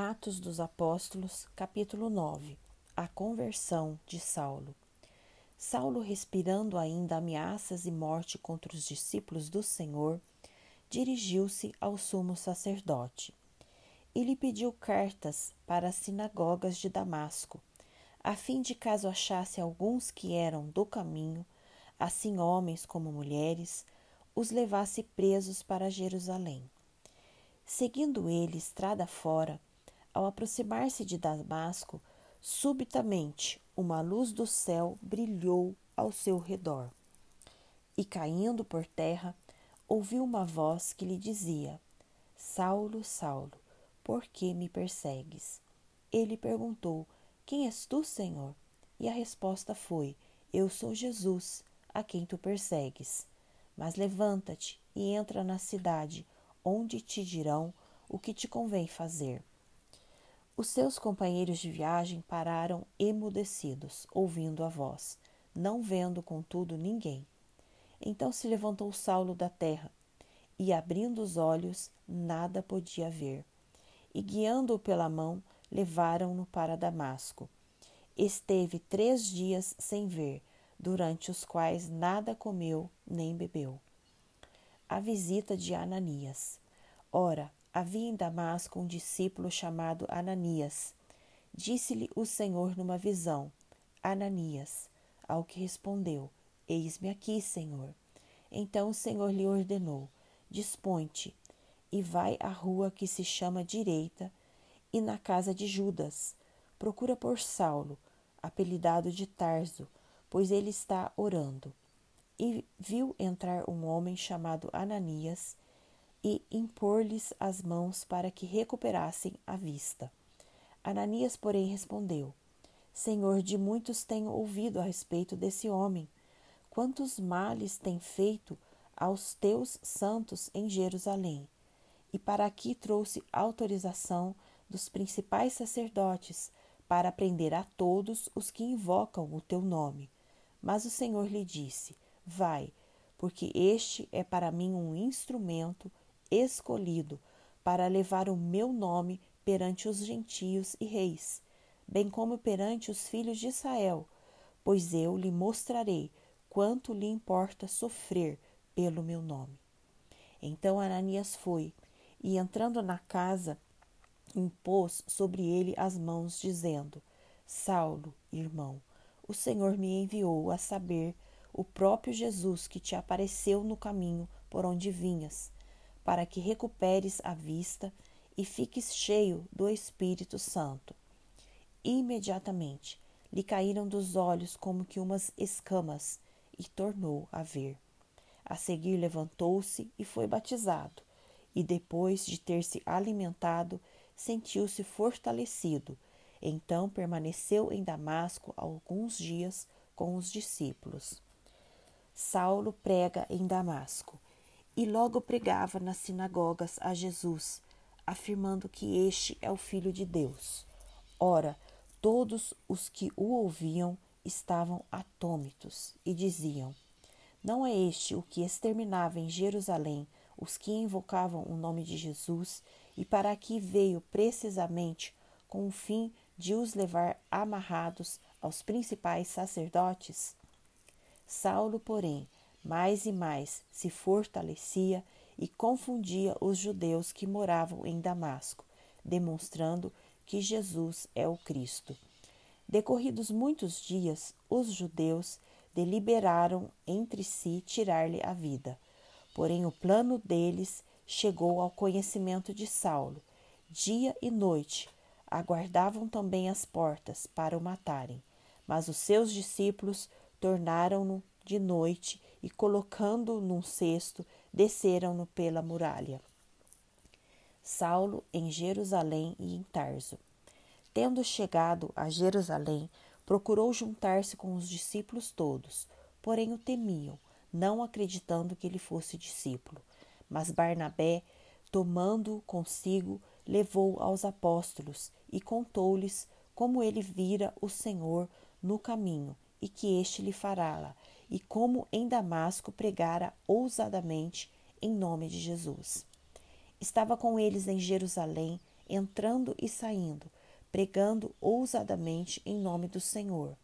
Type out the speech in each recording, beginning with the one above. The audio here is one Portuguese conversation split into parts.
Atos dos Apóstolos, capítulo 9 A conversão de Saulo. Saulo, respirando ainda ameaças e morte contra os discípulos do Senhor, dirigiu-se ao sumo sacerdote e lhe pediu cartas para as sinagogas de Damasco, a fim de caso achasse alguns que eram do caminho, assim homens como mulheres, os levasse presos para Jerusalém. Seguindo ele estrada fora, ao aproximar-se de Damasco, subitamente uma luz do céu brilhou ao seu redor. E caindo por terra, ouviu uma voz que lhe dizia: Saulo, Saulo, por que me persegues? Ele perguntou: Quem és tu, Senhor? E a resposta foi: Eu sou Jesus, a quem tu persegues. Mas levanta-te e entra na cidade, onde te dirão o que te convém fazer. Os seus companheiros de viagem pararam emudecidos, ouvindo a voz, não vendo, contudo, ninguém. Então se levantou Saulo da terra, e abrindo os olhos, nada podia ver. E guiando-o pela mão, levaram-no para Damasco. Esteve três dias sem ver, durante os quais nada comeu nem bebeu. A visita de Ananias. Ora, havia em Damasco um discípulo chamado Ananias. Disse-lhe o Senhor numa visão: Ananias. Ao que respondeu: Eis-me aqui, Senhor. Então o Senhor lhe ordenou: Dispõe-te e vai à rua que se chama Direita e na casa de Judas. Procura por Saulo, apelidado de Tarso, pois ele está orando. E viu entrar um homem chamado Ananias e impor-lhes as mãos para que recuperassem a vista. Ananias, porém, respondeu: Senhor, de muitos tenho ouvido a respeito desse homem. Quantos males tem feito aos teus santos em Jerusalém? E para aqui trouxe autorização dos principais sacerdotes para prender a todos os que invocam o teu nome. Mas o Senhor lhe disse: Vai, porque este é para mim um instrumento escolhido para levar o meu nome perante os gentios e reis, bem como perante os filhos de Israel, pois eu lhe mostrarei quanto lhe importa sofrer pelo meu nome. Então Ananias foi, e entrando na casa, impôs sobre ele as mãos, dizendo: Saulo, irmão, o Senhor me enviou a saber o próprio Jesus que te apareceu no caminho por onde vinhas para que recuperes a vista e fiques cheio do Espírito Santo. Imediatamente lhe caíram dos olhos como que umas escamas e tornou a ver. A seguir levantou-se e foi batizado, e depois de ter se alimentado, sentiu-se fortalecido. Então permaneceu em Damasco alguns dias com os discípulos. Saulo prega em Damasco e logo pregava nas sinagogas a Jesus, afirmando que este é o Filho de Deus. Ora, todos os que o ouviam estavam atônitos e diziam: Não é este o que exterminava em Jerusalém os que invocavam o nome de Jesus e para aqui veio precisamente com o fim de os levar amarrados aos principais sacerdotes? Saulo, porém, mais e mais se fortalecia e confundia os judeus que moravam em Damasco, demonstrando que Jesus é o Cristo. Decorridos muitos dias, os judeus deliberaram entre si tirar-lhe a vida. Porém, o plano deles chegou ao conhecimento de Saulo. Dia e noite aguardavam também as portas para o matarem. Mas os seus discípulos tornaram-no de noite e, colocando-o num cesto, desceram-no pela muralha. Saulo em Jerusalém e em Tarso. Tendo chegado a Jerusalém, procurou juntar-se com os discípulos todos, porém o temiam, não acreditando que ele fosse discípulo. Mas Barnabé, tomando-o consigo, levou aos apóstolos e contou-lhes como ele vira o Senhor no caminho e que este lhe fará e como em Damasco pregara ousadamente em nome de Jesus. Estava com eles em Jerusalém entrando e saindo, pregando ousadamente em nome do Senhor.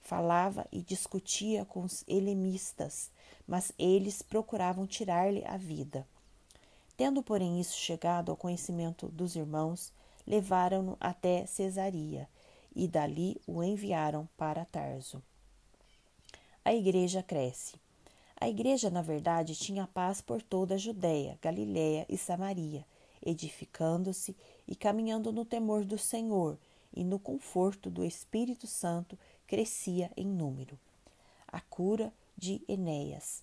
Falava e discutia com os helenistas, mas eles procuravam tirar-lhe a vida. Tendo, porém, isso chegado ao conhecimento dos irmãos, levaram-no até Cesaria e dali o enviaram para Tarso. A igreja cresce. A igreja, na verdade, tinha paz por toda a Judéia, Galiléia e Samaria, edificando-se e caminhando no temor do Senhor e no conforto do Espírito Santo, crescia em número. A cura de Enéas.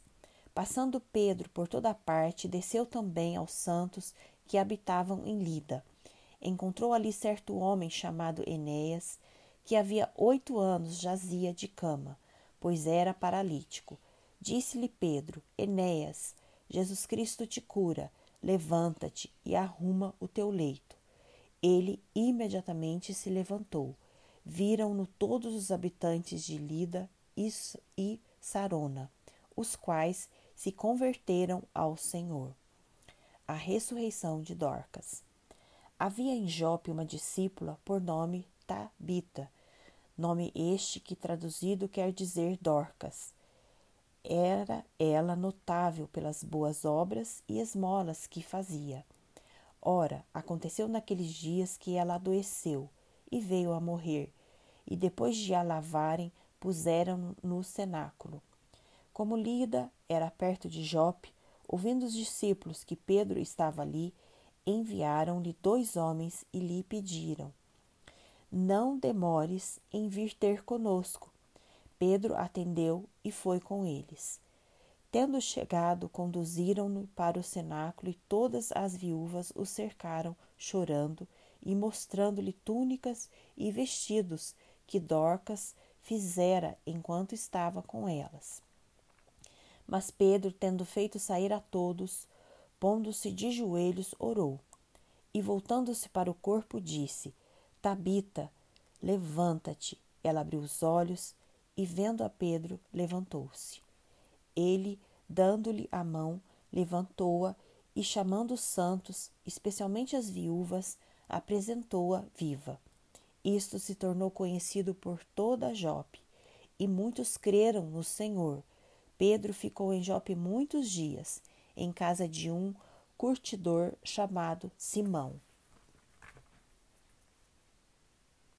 Passando Pedro por toda parte, desceu também aos santos que habitavam em Lida. Encontrou ali certo homem chamado Enéas, que havia oito anos jazia de cama, pois era paralítico. Disse-lhe Pedro: Enéas, Jesus Cristo te cura, levanta-te e arruma o teu leito. Ele imediatamente se levantou. Viram-no todos os habitantes de Lida e Sarona, os quais se converteram ao Senhor. A ressurreição de Dorcas. Havia em Jope uma discípula por nome Tabita, nome este que traduzido quer dizer Dorcas. Era ela notável pelas boas obras e esmolas que fazia. Ora, aconteceu naqueles dias que ela adoeceu e veio a morrer, e depois de a lavarem, puseram no cenáculo. Como Lida era perto de Jope, ouvindo os discípulos que Pedro estava ali, enviaram-lhe dois homens e lhe pediram: Não demores em vir ter conosco. Pedro atendeu e foi com eles. Tendo chegado, conduziram-no para o cenáculo e todas as viúvas o cercaram, chorando e mostrando-lhe túnicas e vestidos que Dorcas fizera enquanto estava com elas. Mas Pedro, tendo feito sair a todos, pondo-se de joelhos, orou. E voltando-se para o corpo, disse: Tabita, levanta-te. Ela abriu os olhos e, vendo a Pedro, levantou-se. Ele, dando-lhe a mão, levantou-a e, chamando os santos, especialmente as viúvas, apresentou-a viva. Isto se tornou conhecido por toda Jope, e muitos creram no Senhor. Pedro ficou em Jope muitos dias, em casa de um curtidor chamado Simão.